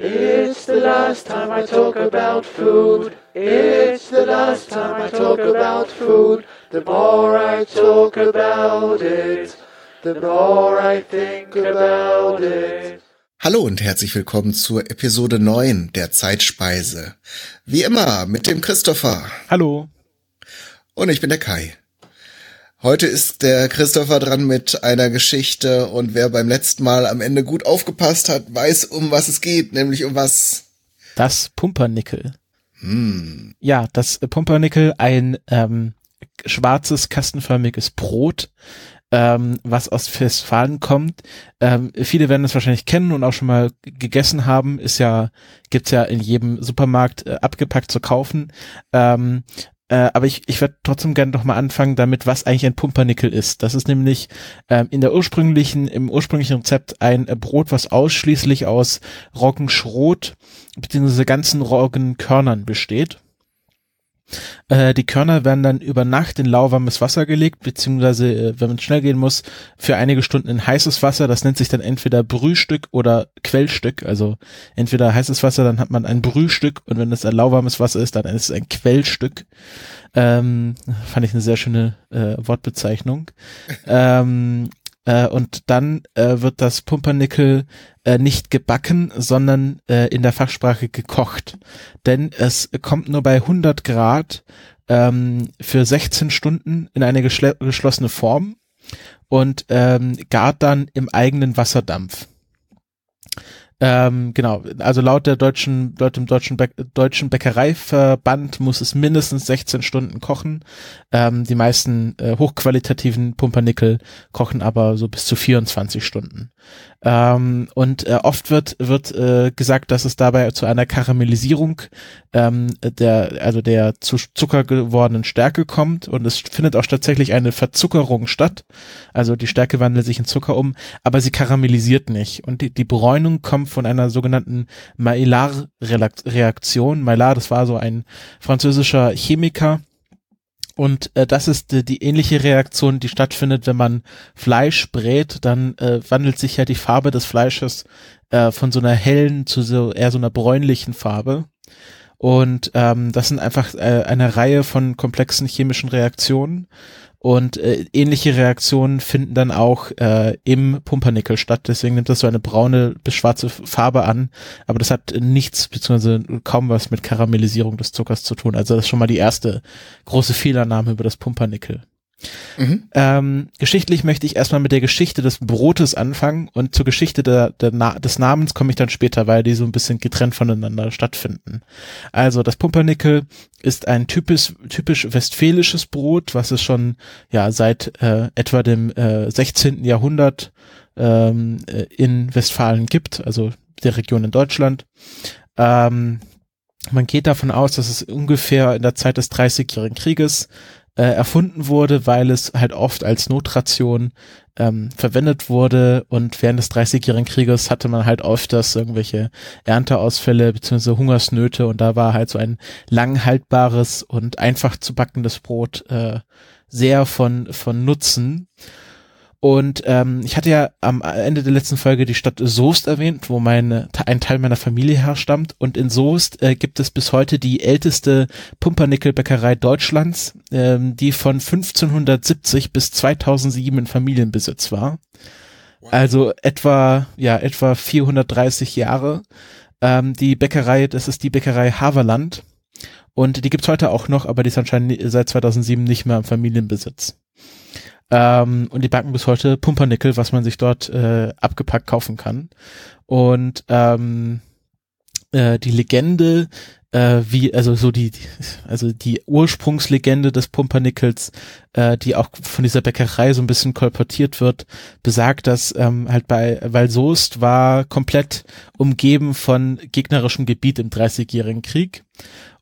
It's the last time I talk about food. It's the last time I talk about food. The more I talk about it, the more I think about it. Hallo und herzlich willkommen zur Episode 9 der Zeitspeise. Wie immer mit dem Christopher. Hallo. Und ich bin der Kai. Heute ist der Christopher dran mit einer Geschichte und wer beim letzten Mal am Ende gut aufgepasst hat, weiß, um was es geht, nämlich um was? Das Pumpernickel. Hm. Ja, das Pumpernickel, ein ähm, schwarzes, kastenförmiges Brot, ähm, was aus Westfalen kommt. Ähm, viele werden es wahrscheinlich kennen und auch schon mal gegessen haben. Ist ja, gibt's ja in jedem Supermarkt äh, abgepackt zu kaufen. Ähm, äh, aber ich, ich werde trotzdem gerne noch mal anfangen damit, was eigentlich ein Pumpernickel ist. Das ist nämlich ähm, in der ursprünglichen, im ursprünglichen Rezept ein äh, Brot, was ausschließlich aus Roggenschrot beziehungsweise ganzen Roggenkörnern besteht. Äh, die Körner werden dann über Nacht in lauwarmes Wasser gelegt, beziehungsweise, äh, wenn man schnell gehen muss, für einige Stunden in heißes Wasser. Das nennt sich dann entweder Brühstück oder Quellstück. Also entweder heißes Wasser, dann hat man ein Brühstück und wenn es ein lauwarmes Wasser ist, dann ist es ein Quellstück. Ähm, fand ich eine sehr schöne äh, Wortbezeichnung. ähm, äh, und dann äh, wird das Pumpernickel äh, nicht gebacken, sondern äh, in der Fachsprache gekocht. Denn es kommt nur bei 100 Grad ähm, für 16 Stunden in eine geschlossene Form und ähm, gart dann im eigenen Wasserdampf. Ähm, genau, also laut der deutschen, laut dem deutschen, Bä deutschen Bäckereiverband muss es mindestens 16 Stunden kochen. Ähm, die meisten äh, hochqualitativen Pumpernickel kochen aber so bis zu 24 Stunden. Ähm, und äh, oft wird wird äh, gesagt, dass es dabei zu einer Karamellisierung ähm, der also der zu Zucker gewordenen Stärke kommt und es findet auch tatsächlich eine Verzuckerung statt. Also die Stärke wandelt sich in Zucker um, aber sie karamellisiert nicht und die, die Bräunung kommt von einer sogenannten Maillard-Reaktion. Maillard, das war so ein französischer Chemiker, und äh, das ist äh, die ähnliche Reaktion, die stattfindet, wenn man Fleisch brät, dann äh, wandelt sich ja die Farbe des Fleisches äh, von so einer hellen zu so eher so einer bräunlichen Farbe. Und ähm, das sind einfach äh, eine Reihe von komplexen chemischen Reaktionen. Und äh, ähnliche Reaktionen finden dann auch äh, im Pumpernickel statt. Deswegen nimmt das so eine braune bis schwarze Farbe an. Aber das hat nichts beziehungsweise kaum was mit Karamellisierung des Zuckers zu tun. Also das ist schon mal die erste große Fehlernahme über das Pumpernickel. Mhm. Ähm, geschichtlich möchte ich erstmal mit der Geschichte des Brotes anfangen und zur Geschichte der, der Na des Namens komme ich dann später, weil die so ein bisschen getrennt voneinander stattfinden. Also das Pumpernickel ist ein typisch, typisch westfälisches Brot, was es schon ja seit äh, etwa dem äh, 16. Jahrhundert ähm, äh, in Westfalen gibt, also der Region in Deutschland. Ähm, man geht davon aus, dass es ungefähr in der Zeit des Dreißigjährigen Krieges äh, erfunden wurde, weil es halt oft als Notration ähm, verwendet wurde und während des Dreißigjährigen Krieges hatte man halt öfters irgendwelche Ernteausfälle bzw. Hungersnöte und da war halt so ein langhaltbares und einfach zu backendes Brot äh, sehr von, von Nutzen. Und ähm, ich hatte ja am Ende der letzten Folge die Stadt Soest erwähnt, wo meine, ein Teil meiner Familie herstammt. Und in Soest äh, gibt es bis heute die älteste Pumpernickelbäckerei Deutschlands, ähm, die von 1570 bis 2007 in Familienbesitz war. Also etwa, ja, etwa 430 Jahre. Ähm, die Bäckerei, das ist die Bäckerei Haverland. Und die gibt's heute auch noch, aber die ist anscheinend seit 2007 nicht mehr im Familienbesitz. Ähm, und die backen bis heute Pumpernickel, was man sich dort äh, abgepackt kaufen kann. Und ähm, äh, die Legende, äh, wie, also so die, also die Ursprungslegende des Pumpernickels, äh, die auch von dieser Bäckerei so ein bisschen kolportiert wird, besagt, dass ähm, halt bei, weil Soest war komplett umgeben von gegnerischem Gebiet im Dreißigjährigen Krieg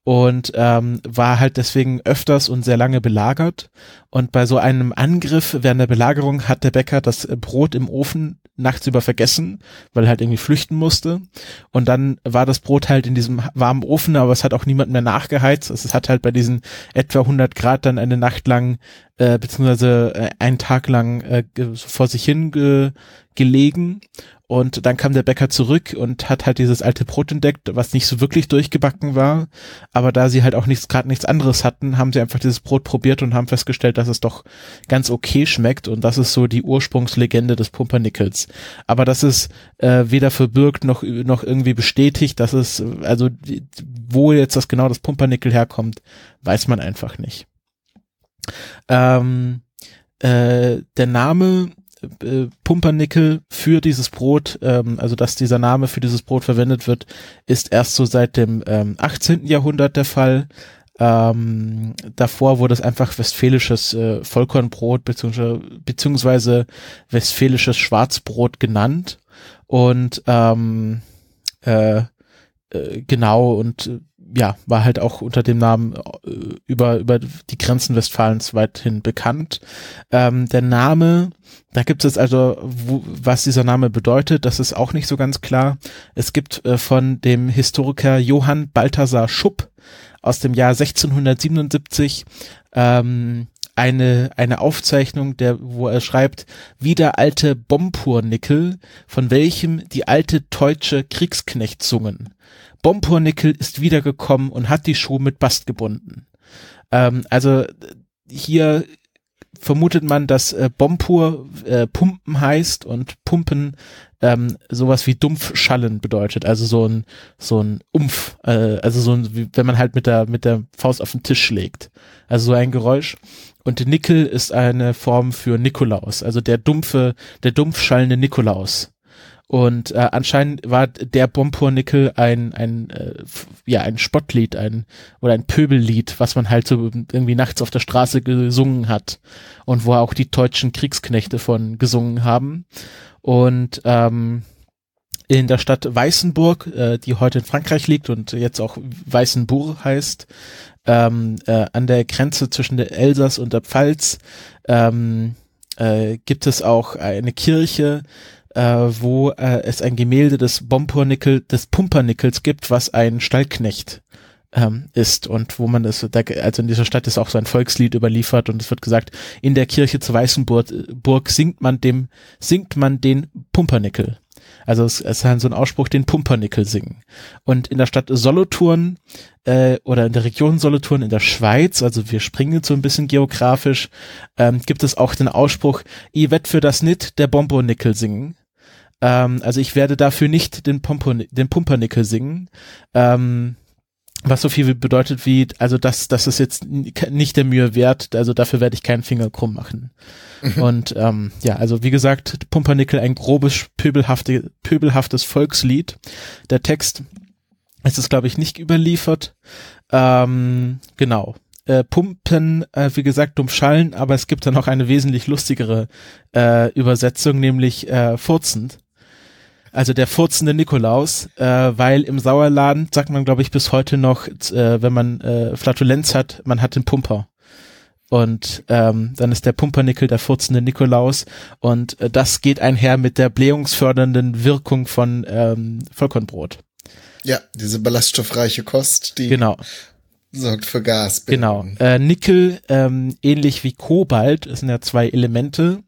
und ähm, war halt deswegen öfters und sehr lange belagert. Und bei so einem Angriff während der Belagerung hat der Bäcker das Brot im Ofen nachts über vergessen, weil er halt irgendwie flüchten musste. Und dann war das Brot halt in diesem warmen Ofen, aber es hat auch niemand mehr nachgeheizt. Also es hat halt bei diesen etwa 100 Grad dann eine Nacht lang äh, beziehungsweise äh, einen Tag lang äh, vor sich hin ge gelegen und dann kam der Bäcker zurück und hat halt dieses alte Brot entdeckt, was nicht so wirklich durchgebacken war. Aber da sie halt auch nichts, gerade nichts anderes hatten, haben sie einfach dieses Brot probiert und haben festgestellt, dass es doch ganz okay schmeckt. Und das ist so die Ursprungslegende des Pumpernickels. Aber das ist äh, weder verbürgt noch, noch irgendwie bestätigt. dass es, also wo jetzt das genau das Pumpernickel herkommt, weiß man einfach nicht. Ähm, äh, der Name äh, Pumpernickel für dieses Brot, ähm, also dass dieser Name für dieses Brot verwendet wird, ist erst so seit dem ähm, 18. Jahrhundert der Fall. Ähm, davor wurde es einfach westfälisches äh, Vollkornbrot beziehungsweise, beziehungsweise westfälisches Schwarzbrot genannt und ähm, äh, äh, genau und ja, war halt auch unter dem Namen äh, über, über die Grenzen Westfalens weithin bekannt. Ähm, der Name, da gibt es also, wo, was dieser Name bedeutet, das ist auch nicht so ganz klar. Es gibt äh, von dem Historiker Johann Balthasar Schupp aus dem Jahr 1677 ähm, eine, eine Aufzeichnung, der, wo er schreibt, wie der alte Bompurnickel, von welchem die alte deutsche Kriegsknecht sungen. Bompurnickel ist wiedergekommen und hat die Schuhe mit Bast gebunden. Ähm, also hier vermutet man, dass äh, Bompur äh, Pumpen heißt und Pumpen ähm, sowas wie Dumpfschallen bedeutet, also so ein so ein Umf, äh, also so ein, wie, wenn man halt mit der mit der Faust auf den Tisch schlägt, also so ein Geräusch. Und Nickel ist eine Form für Nikolaus, also der dumpfe, der dumpfschallende Nikolaus. Und äh, anscheinend war der Bompurnickel ein, ein, äh, ja, ein Spottlied, ein, oder ein Pöbellied, was man halt so irgendwie nachts auf der Straße gesungen hat. Und wo auch die deutschen Kriegsknechte von gesungen haben. Und ähm, in der Stadt Weißenburg, äh, die heute in Frankreich liegt und jetzt auch Weißenburg heißt, ähm, äh, an der Grenze zwischen der Elsass und der Pfalz, ähm, äh, gibt es auch eine Kirche, äh, wo äh, es ein Gemälde des Bompurnickel, des Pumpernickels gibt, was ein Stallknecht ähm, ist und wo man das, also in dieser Stadt ist auch so ein Volkslied überliefert und es wird gesagt, in der Kirche zu Weißenburg Burg singt man dem, singt man den Pumpernickel. Also es, es ist so ein Ausspruch, den Pumpernickel singen. Und in der Stadt Solothurn äh, oder in der Region Solothurn in der Schweiz, also wir springen jetzt so ein bisschen geografisch, ähm, gibt es auch den Ausspruch, i wett für das nit der Bombonickel singen. Ähm, also ich werde dafür nicht den, Pompo, den Pumpernickel singen. Ähm, was so viel bedeutet wie, also das, das ist jetzt nicht der Mühe wert, also dafür werde ich keinen Finger krumm machen. Mhm. Und ähm, ja, also wie gesagt, Pumpernickel, ein grobes, pöbelhafte, pöbelhaftes Volkslied. Der Text ist es, glaube ich, nicht überliefert. Ähm, genau. Äh, Pumpen, äh, wie gesagt, dumm schallen, aber es gibt dann noch eine wesentlich lustigere äh, Übersetzung, nämlich äh, furzend also der furzende Nikolaus, äh, weil im Sauerland sagt man, glaube ich, bis heute noch, äh, wenn man äh, Flatulenz hat, man hat den Pumper. Und ähm, dann ist der Pumpernickel der furzende Nikolaus und äh, das geht einher mit der blähungsfördernden Wirkung von ähm, Vollkornbrot. Ja, diese ballaststoffreiche Kost, die genau. sorgt für Gas. Genau. Äh, Nickel, ähm, ähnlich wie Kobalt, es sind ja zwei Elemente,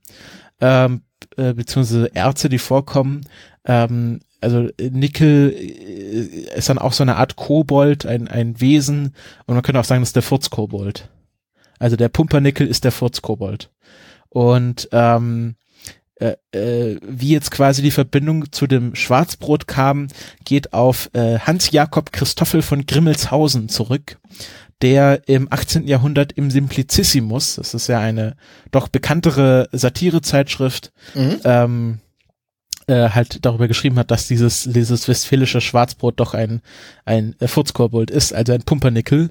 ähm, äh, beziehungsweise Erze, die vorkommen, ähm, also Nickel äh, ist dann auch so eine Art Kobold, ein, ein Wesen und man könnte auch sagen, das ist der Furzkobold. Also der Pumpernickel ist der Furzkobold. Und ähm, äh, äh, wie jetzt quasi die Verbindung zu dem Schwarzbrot kam, geht auf äh, Hans Jakob Christoffel von Grimmelshausen zurück, der im 18. Jahrhundert im Simplicissimus, das ist ja eine doch bekanntere Satirezeitschrift, mhm. ähm, äh, halt darüber geschrieben hat, dass dieses, dieses westfälische Schwarzbrot doch ein, ein äh, Furzkobold ist, also ein Pumpernickel.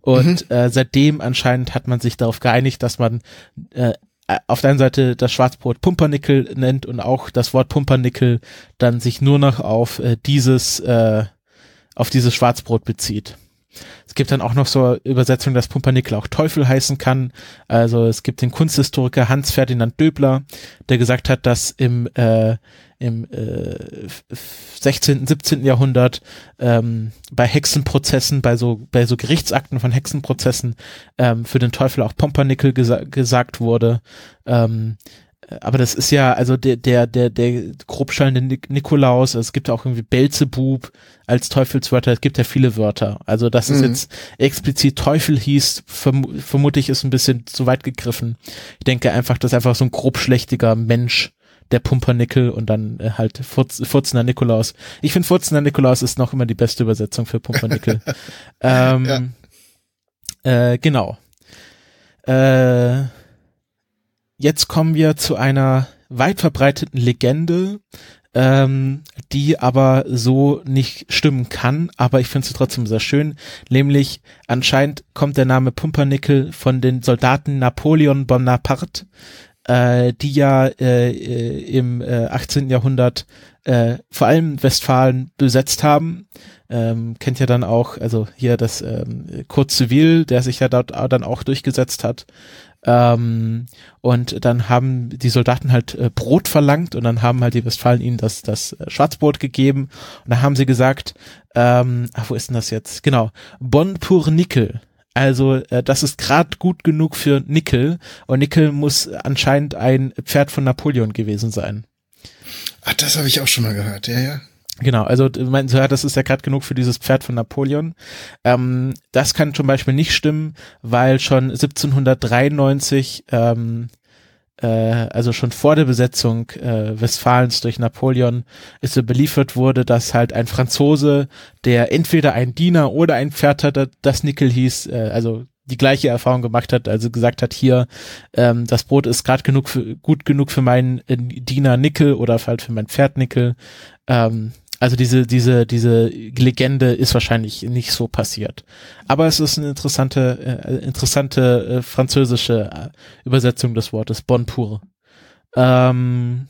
Und mhm. äh, seitdem anscheinend hat man sich darauf geeinigt, dass man äh, auf der einen Seite das Schwarzbrot Pumpernickel nennt und auch das Wort Pumpernickel dann sich nur noch auf äh, dieses, äh, auf dieses Schwarzbrot bezieht. Es gibt dann auch noch so Übersetzungen, dass Pumpernickel auch Teufel heißen kann. Also es gibt den Kunsthistoriker Hans Ferdinand Döbler, der gesagt hat, dass im äh, im äh, 16., 17. Jahrhundert ähm, bei Hexenprozessen, bei so bei so Gerichtsakten von Hexenprozessen ähm, für den Teufel auch Pumpernickel gesa gesagt wurde. Ähm, aber das ist ja, also der, der, der, der grobschallende Nikolaus, es gibt auch irgendwie Belzebub als Teufelswörter, es gibt ja viele Wörter. Also, dass es mhm. jetzt explizit Teufel hieß, verm vermute ich, ist ein bisschen zu weit gegriffen. Ich denke einfach, das ist einfach so ein grobschlächtiger Mensch, der Pumpernickel und dann äh, halt Furz, Furzender Nikolaus. Ich finde Furzender Nikolaus ist noch immer die beste Übersetzung für Pumpernickel. ähm, ja. äh, genau. Äh, jetzt kommen wir zu einer weit verbreiteten Legende, ähm, die aber so nicht stimmen kann, aber ich finde sie trotzdem sehr schön, nämlich anscheinend kommt der Name Pumpernickel von den Soldaten Napoleon Bonaparte, äh, die ja äh, äh im äh, 18. Jahrhundert äh, vor allem Westfalen besetzt haben. Ähm, kennt ja dann auch, also hier das ähm, Kurt Civil, der sich ja dort dann auch durchgesetzt hat. Ähm, und dann haben die Soldaten halt äh, Brot verlangt und dann haben halt die Westfalen ihnen das, das äh, Schwarzbrot gegeben. Und da haben sie gesagt, ähm, ach, wo ist denn das jetzt? Genau, Bon pour Nickel. Also äh, das ist gerade gut genug für Nickel und Nickel muss anscheinend ein Pferd von Napoleon gewesen sein. Ach, das habe ich auch schon mal gehört, ja, ja. Genau, also mein, ja, das ist ja gerade genug für dieses Pferd von Napoleon. Ähm, das kann zum Beispiel nicht stimmen, weil schon 1793, ähm, äh, also schon vor der Besetzung äh, Westfalens durch Napoleon, ist so beliefert wurde, dass halt ein Franzose, der entweder ein Diener oder ein Pferd hatte, das Nickel hieß, äh, also die gleiche Erfahrung gemacht hat, also gesagt hat, hier, ähm, das Brot ist gerade genug für, gut genug für meinen äh, Diener Nickel oder halt für mein Pferd Nickel. Ähm, also diese, diese, diese Legende ist wahrscheinlich nicht so passiert. Aber es ist eine interessante, äh, interessante äh, französische äh, Übersetzung des Wortes Bon Pur. Ähm,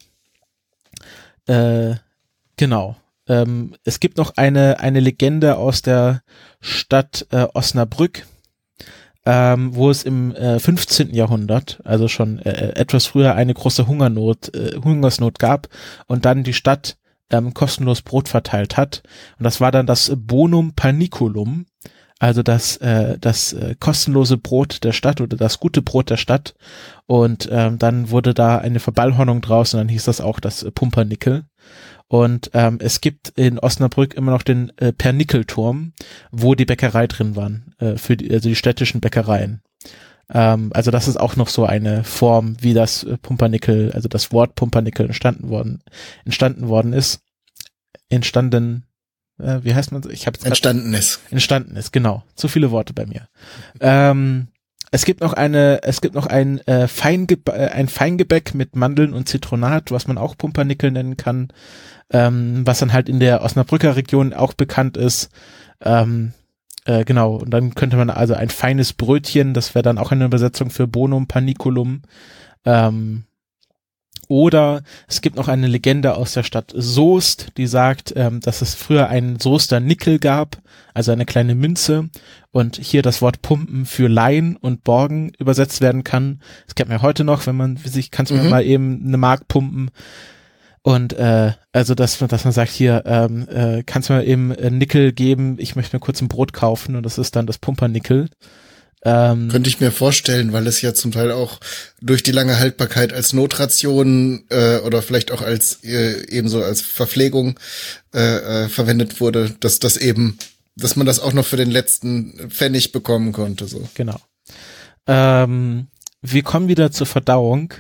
äh, genau. Ähm, es gibt noch eine, eine Legende aus der Stadt äh, Osnabrück, ähm, wo es im äh, 15. Jahrhundert, also schon äh, etwas früher, eine große Hungernot, äh, Hungersnot gab und dann die Stadt ähm, kostenlos Brot verteilt hat. Und das war dann das Bonum Paniculum, also das, äh, das äh, kostenlose Brot der Stadt oder das gute Brot der Stadt. Und ähm, dann wurde da eine Verballhornung draus und dann hieß das auch das äh, Pumpernickel. Und ähm, es gibt in Osnabrück immer noch den äh, Pernickelturm, wo die Bäckerei drin waren, äh, für die, also die städtischen Bäckereien. Ähm, also das ist auch noch so eine Form, wie das äh, Pumpernickel, also das Wort Pumpernickel entstanden worden, entstanden worden ist. Entstanden, äh, wie heißt man? Ich habe entstanden ist. Entstanden ist, genau. Zu viele Worte bei mir. Ähm, es gibt noch eine, es gibt noch ein äh, Feingebä äh, ein Feingebäck mit Mandeln und Zitronat, was man auch Pumpernickel nennen kann, ähm, was dann halt in der Osnabrücker Region auch bekannt ist. Ähm, äh, genau, und dann könnte man also ein feines Brötchen, das wäre dann auch eine Übersetzung für Bonum Paniculum. Ähm, oder es gibt noch eine Legende aus der Stadt Soest, die sagt, ähm, dass es früher einen Soester Nickel gab, also eine kleine Münze, und hier das Wort Pumpen für Leihen und Borgen übersetzt werden kann. Das kennt man ja heute noch, wenn man sich, kannst du mhm. mal eben eine Mark pumpen. Und äh, also dass, dass man sagt, hier, ähm, äh, kannst du mir eben Nickel geben, ich möchte mir kurz ein Brot kaufen und das ist dann das Pumpernickel. Ähm, Könnte ich mir vorstellen, weil es ja zum Teil auch durch die lange Haltbarkeit als Notration äh, oder vielleicht auch als äh, ebenso als Verpflegung äh, äh, verwendet wurde, dass das eben, dass man das auch noch für den letzten Pfennig bekommen konnte. So. Genau. Ähm, wir kommen wieder zur Verdauung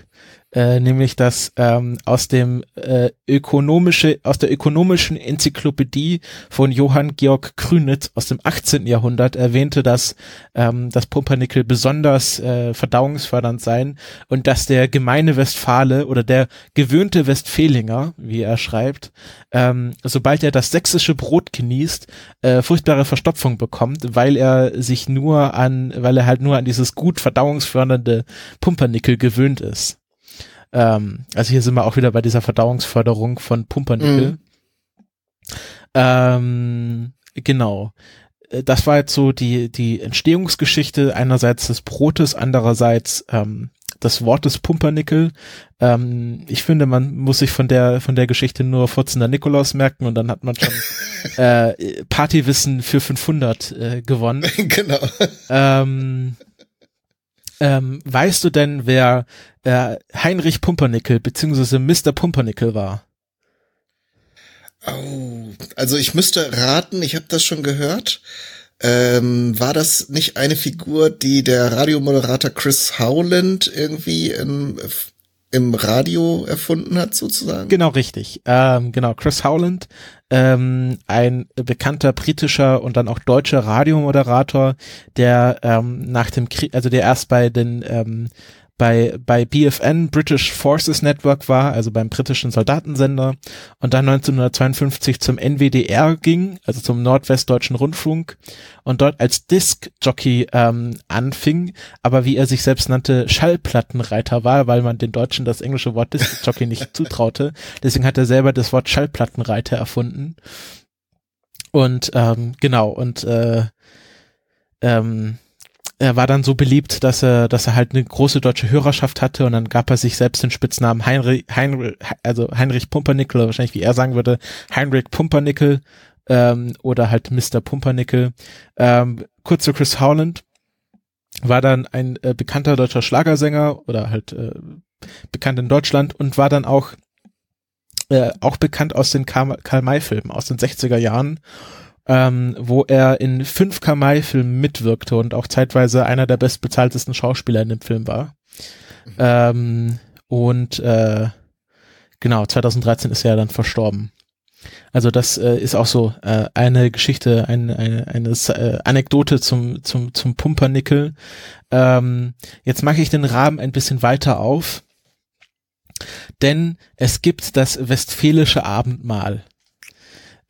äh, nämlich dass ähm, aus dem äh, ökonomische aus der ökonomischen Enzyklopädie von Johann Georg Krünitz aus dem 18. Jahrhundert erwähnte, dass ähm, das Pumpernickel besonders äh, verdauungsfördernd sein und dass der gemeine Westfale oder der gewöhnte Westfälinger, wie er schreibt, ähm, sobald er das sächsische Brot genießt, äh, furchtbare Verstopfung bekommt, weil er sich nur an, weil er halt nur an dieses gut verdauungsfördernde Pumpernickel gewöhnt ist. Ähm, also hier sind wir auch wieder bei dieser Verdauungsförderung von Pumpernickel. Mhm. Ähm, genau. das war jetzt so die, die Entstehungsgeschichte einerseits des Brotes, andererseits ähm, des Wortes Pumpernickel. Ähm, ich finde, man muss sich von der von der Geschichte nur Furzender Nikolaus merken und dann hat man schon äh, Partywissen für 500 äh, gewonnen. genau. Ähm, ähm, weißt du denn, wer äh, Heinrich Pumpernickel beziehungsweise Mr. Pumpernickel war? Oh, also ich müsste raten, ich habe das schon gehört. Ähm, war das nicht eine Figur, die der Radiomoderator Chris Howland irgendwie im, im Radio erfunden hat, sozusagen? Genau, richtig. Ähm, genau, Chris Howland, ähm, ein bekannter britischer und dann auch deutscher Radiomoderator, der ähm, nach dem Krieg, also der erst bei den ähm, bei, bei BFN, British Forces Network war, also beim britischen Soldatensender, und dann 1952 zum NWDR ging, also zum Nordwestdeutschen Rundfunk, und dort als Disc-Jockey ähm, anfing, aber wie er sich selbst nannte, Schallplattenreiter war, weil man den Deutschen das englische Wort Disc-Jockey nicht zutraute. Deswegen hat er selber das Wort Schallplattenreiter erfunden. Und ähm, genau, und äh, ähm, er war dann so beliebt, dass er, dass er halt eine große deutsche Hörerschaft hatte und dann gab er sich selbst den Spitznamen Heinrich, Heinrich also Heinrich Pumpernickel, oder wahrscheinlich wie er sagen würde, Heinrich Pumpernickel ähm, oder halt Mr. Pumpernickel. Ähm, kurz zu Chris Howland war dann ein äh, bekannter deutscher Schlagersänger oder halt äh, bekannt in Deutschland und war dann auch äh, auch bekannt aus den Karl-May-Filmen aus den 60er Jahren ähm, wo er in fünf Kamai-Filmen mitwirkte und auch zeitweise einer der bestbezahltesten Schauspieler in dem Film war. Mhm. Ähm, und äh, genau, 2013 ist er dann verstorben. Also das äh, ist auch so äh, eine Geschichte, eine, eine, eine äh, Anekdote zum, zum, zum Pumpernickel. Ähm, jetzt mache ich den Rahmen ein bisschen weiter auf, denn es gibt das westfälische Abendmahl.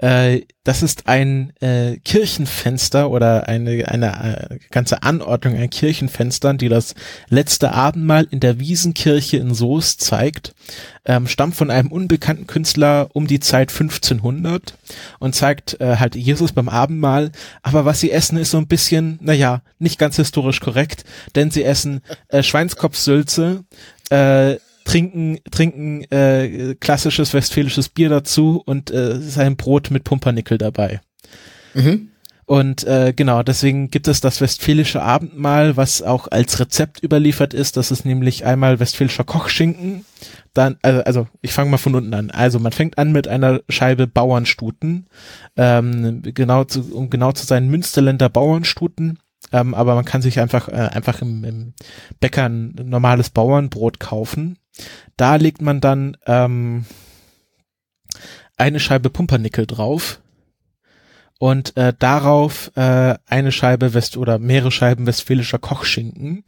Äh, das ist ein äh, Kirchenfenster oder eine, eine äh, ganze Anordnung an Kirchenfenstern, die das letzte Abendmahl in der Wiesenkirche in Soest zeigt. Ähm, stammt von einem unbekannten Künstler um die Zeit 1500 und zeigt äh, halt Jesus beim Abendmahl. Aber was sie essen, ist so ein bisschen, naja, nicht ganz historisch korrekt, denn sie essen äh, Schweinskopfsülze, äh, trinken, trinken äh, klassisches westfälisches Bier dazu und äh, sein Brot mit Pumpernickel dabei. Mhm. Und äh, genau, deswegen gibt es das westfälische Abendmahl, was auch als Rezept überliefert ist. Das ist nämlich einmal westfälischer Kochschinken. Dann, also, also ich fange mal von unten an. Also man fängt an mit einer Scheibe Bauernstuten. Ähm, genau zu, um genau zu sein, Münsterländer Bauernstuten. Ähm, aber man kann sich einfach, äh, einfach im, im Bäcker ein normales Bauernbrot kaufen. Da legt man dann ähm, eine Scheibe Pumpernickel drauf und äh, darauf äh, eine Scheibe West oder mehrere Scheiben westfälischer Kochschinken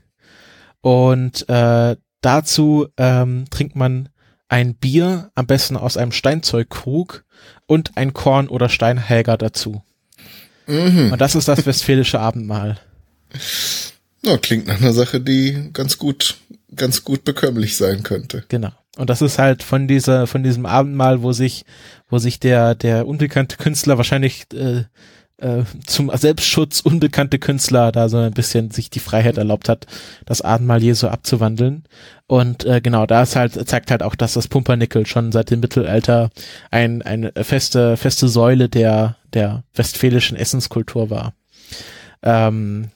und äh, dazu ähm, trinkt man ein Bier, am besten aus einem Steinzeugkrug und ein Korn oder Steinhäger dazu. Mhm. Und das ist das westfälische Abendmahl. Ja, klingt nach einer Sache, die ganz gut ganz gut bekömmlich sein könnte. Genau. Und das ist halt von dieser, von diesem Abendmahl, wo sich, wo sich der, der unbekannte Künstler wahrscheinlich äh, äh, zum Selbstschutz unbekannte Künstler da so ein bisschen sich die Freiheit erlaubt hat, das Abendmahl Jesu abzuwandeln. Und äh, genau, da ist halt, zeigt halt auch, dass das Pumpernickel schon seit dem Mittelalter ein, eine feste, feste Säule der, der westfälischen Essenskultur war. Ähm,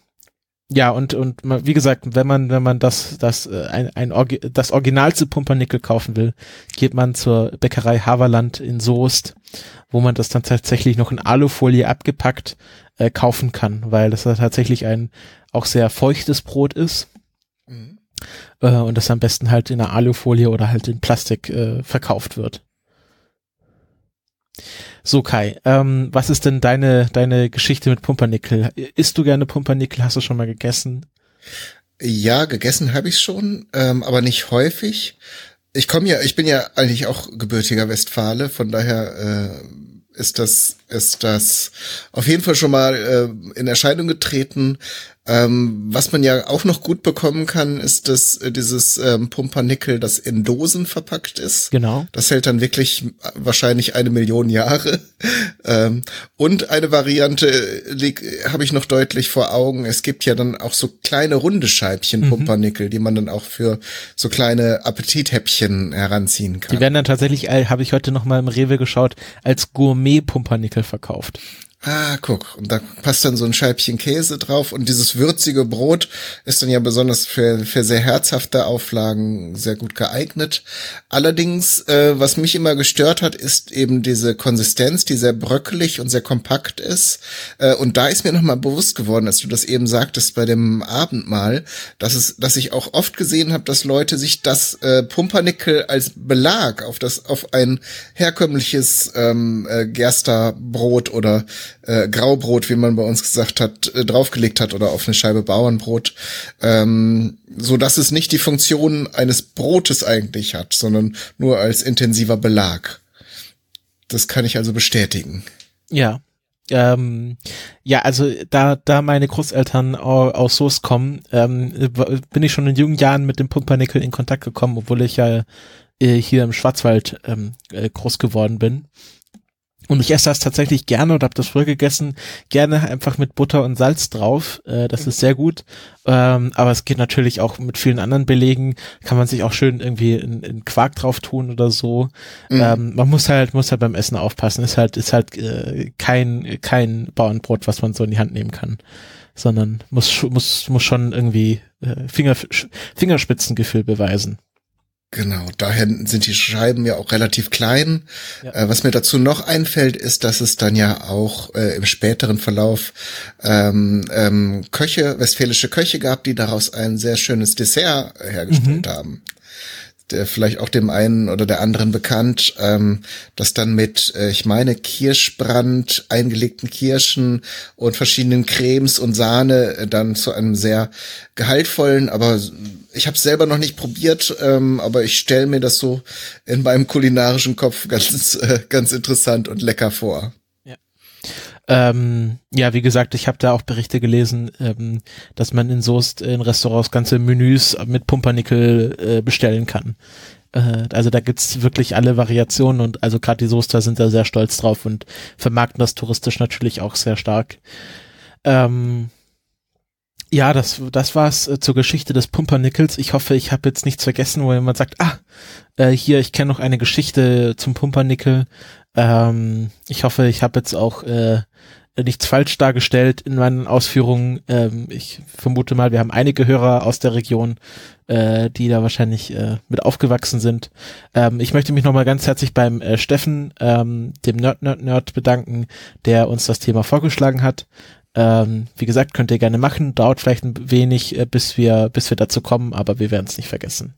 ja, und, und wie gesagt, wenn man, wenn man das, das, äh, ein, ein, das Original zu Pumpernickel kaufen will, geht man zur Bäckerei Haverland in Soest, wo man das dann tatsächlich noch in Alufolie abgepackt äh, kaufen kann, weil das tatsächlich ein auch sehr feuchtes Brot ist. Mhm. Äh, und das am besten halt in einer Alufolie oder halt in Plastik äh, verkauft wird. So Kai, ähm, was ist denn deine deine Geschichte mit Pumpernickel? Isst du gerne Pumpernickel? Hast du schon mal gegessen? Ja, gegessen habe ich schon, ähm, aber nicht häufig. Ich komme ja, ich bin ja eigentlich auch gebürtiger Westfale, von daher äh, ist das ist das auf jeden Fall schon mal äh, in Erscheinung getreten. Ähm, was man ja auch noch gut bekommen kann, ist das äh, dieses ähm, Pumpernickel, das in Dosen verpackt ist. Genau. Das hält dann wirklich wahrscheinlich eine Million Jahre. ähm, und eine Variante äh, habe ich noch deutlich vor Augen. Es gibt ja dann auch so kleine runde Scheibchen mhm. Pumpernickel, die man dann auch für so kleine Appetithäppchen heranziehen kann. Die werden dann tatsächlich, äh, habe ich heute noch mal im Rewe geschaut, als Gourmet Pumpernickel verkauft. Ah, guck, und da passt dann so ein Scheibchen Käse drauf und dieses würzige Brot ist dann ja besonders für, für sehr herzhafte Auflagen sehr gut geeignet. Allerdings, äh, was mich immer gestört hat, ist eben diese Konsistenz, die sehr bröckelig und sehr kompakt ist. Äh, und da ist mir nochmal bewusst geworden, als du das eben sagtest bei dem Abendmahl, dass es, dass ich auch oft gesehen habe, dass Leute sich das äh, Pumpernickel als Belag auf das, auf ein herkömmliches ähm, äh, Gersterbrot oder äh, Graubrot, wie man bei uns gesagt hat, äh, draufgelegt hat oder auf eine Scheibe Bauernbrot, ähm, so dass es nicht die Funktion eines Brotes eigentlich hat, sondern nur als intensiver Belag. Das kann ich also bestätigen. Ja. Ähm, ja, also da, da meine Großeltern aus Soos kommen, ähm, bin ich schon in jungen Jahren mit dem Pumpernickel in Kontakt gekommen, obwohl ich ja äh, hier im Schwarzwald ähm, äh, groß geworden bin. Und ich esse das tatsächlich gerne oder habe das früher gegessen, gerne einfach mit Butter und Salz drauf. Äh, das ist sehr gut. Ähm, aber es geht natürlich auch mit vielen anderen Belegen. Kann man sich auch schön irgendwie in, in Quark drauf tun oder so. Mhm. Ähm, man muss halt, muss halt beim Essen aufpassen. Ist halt, ist halt äh, kein, kein Bauernbrot, was man so in die Hand nehmen kann. Sondern muss, muss, muss schon irgendwie äh, Finger, Fingerspitzengefühl beweisen. Genau, daher sind die Scheiben ja auch relativ klein. Ja. Äh, was mir dazu noch einfällt, ist, dass es dann ja auch äh, im späteren Verlauf ähm, ähm, Köche, westfälische Köche gab, die daraus ein sehr schönes Dessert hergestellt mhm. haben der vielleicht auch dem einen oder der anderen bekannt, ähm, das dann mit, äh, ich meine, Kirschbrand, eingelegten Kirschen und verschiedenen Cremes und Sahne äh, dann zu einem sehr gehaltvollen, aber ich habe selber noch nicht probiert, ähm, aber ich stelle mir das so in meinem kulinarischen Kopf ganz, äh, ganz interessant und lecker vor. Ähm, ja, wie gesagt, ich habe da auch Berichte gelesen, ähm, dass man in Soest in Restaurants ganze Menüs mit Pumpernickel äh, bestellen kann. Äh, also da gibt's wirklich alle Variationen und also gerade die Soester sind da sehr stolz drauf und vermarkten das touristisch natürlich auch sehr stark. Ähm, ja, das, das war's äh, zur Geschichte des Pumpernickels. Ich hoffe, ich habe jetzt nichts vergessen, wo jemand sagt, ah, äh, hier, ich kenne noch eine Geschichte zum Pumpernickel. Ähm, ich hoffe, ich habe jetzt auch äh, nichts falsch dargestellt in meinen Ausführungen. Ähm, ich vermute mal, wir haben einige Hörer aus der Region, äh, die da wahrscheinlich äh, mit aufgewachsen sind. Ähm, ich möchte mich nochmal ganz herzlich beim äh, Steffen, ähm, dem Nerd Nerd Nerd bedanken, der uns das Thema vorgeschlagen hat. Ähm, wie gesagt, könnt ihr gerne machen. Dauert vielleicht ein wenig, äh, bis wir, bis wir dazu kommen, aber wir werden es nicht vergessen.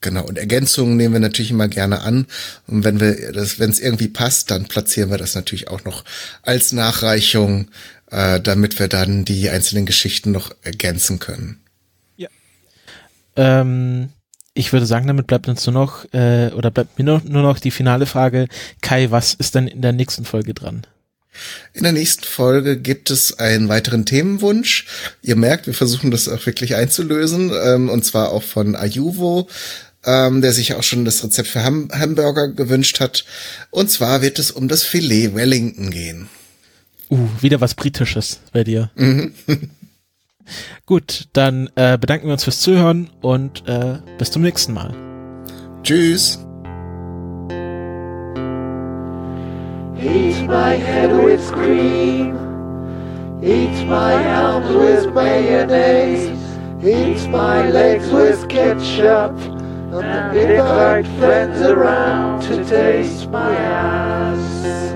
Genau, und Ergänzungen nehmen wir natürlich immer gerne an. Und wenn wir das, wenn es irgendwie passt, dann platzieren wir das natürlich auch noch als Nachreichung, äh, damit wir dann die einzelnen Geschichten noch ergänzen können. Ja. Ähm, ich würde sagen, damit bleibt uns nur noch, äh, oder bleibt mir nur, nur noch die finale Frage. Kai, was ist denn in der nächsten Folge dran? In der nächsten Folge gibt es einen weiteren Themenwunsch. Ihr merkt, wir versuchen das auch wirklich einzulösen, ähm, und zwar auch von Ayuvo ähm, der sich auch schon das Rezept für Ham Hamburger gewünscht hat. Und zwar wird es um das Filet Wellington gehen. Uh, wieder was Britisches bei dir. Mhm. Gut, dann äh, bedanken wir uns fürs Zuhören und äh, bis zum nächsten Mal. Tschüss. Eat my head with cream. Eat my arms with mayonnaise. Eat my legs with ketchup. and invite friends around to taste my ass.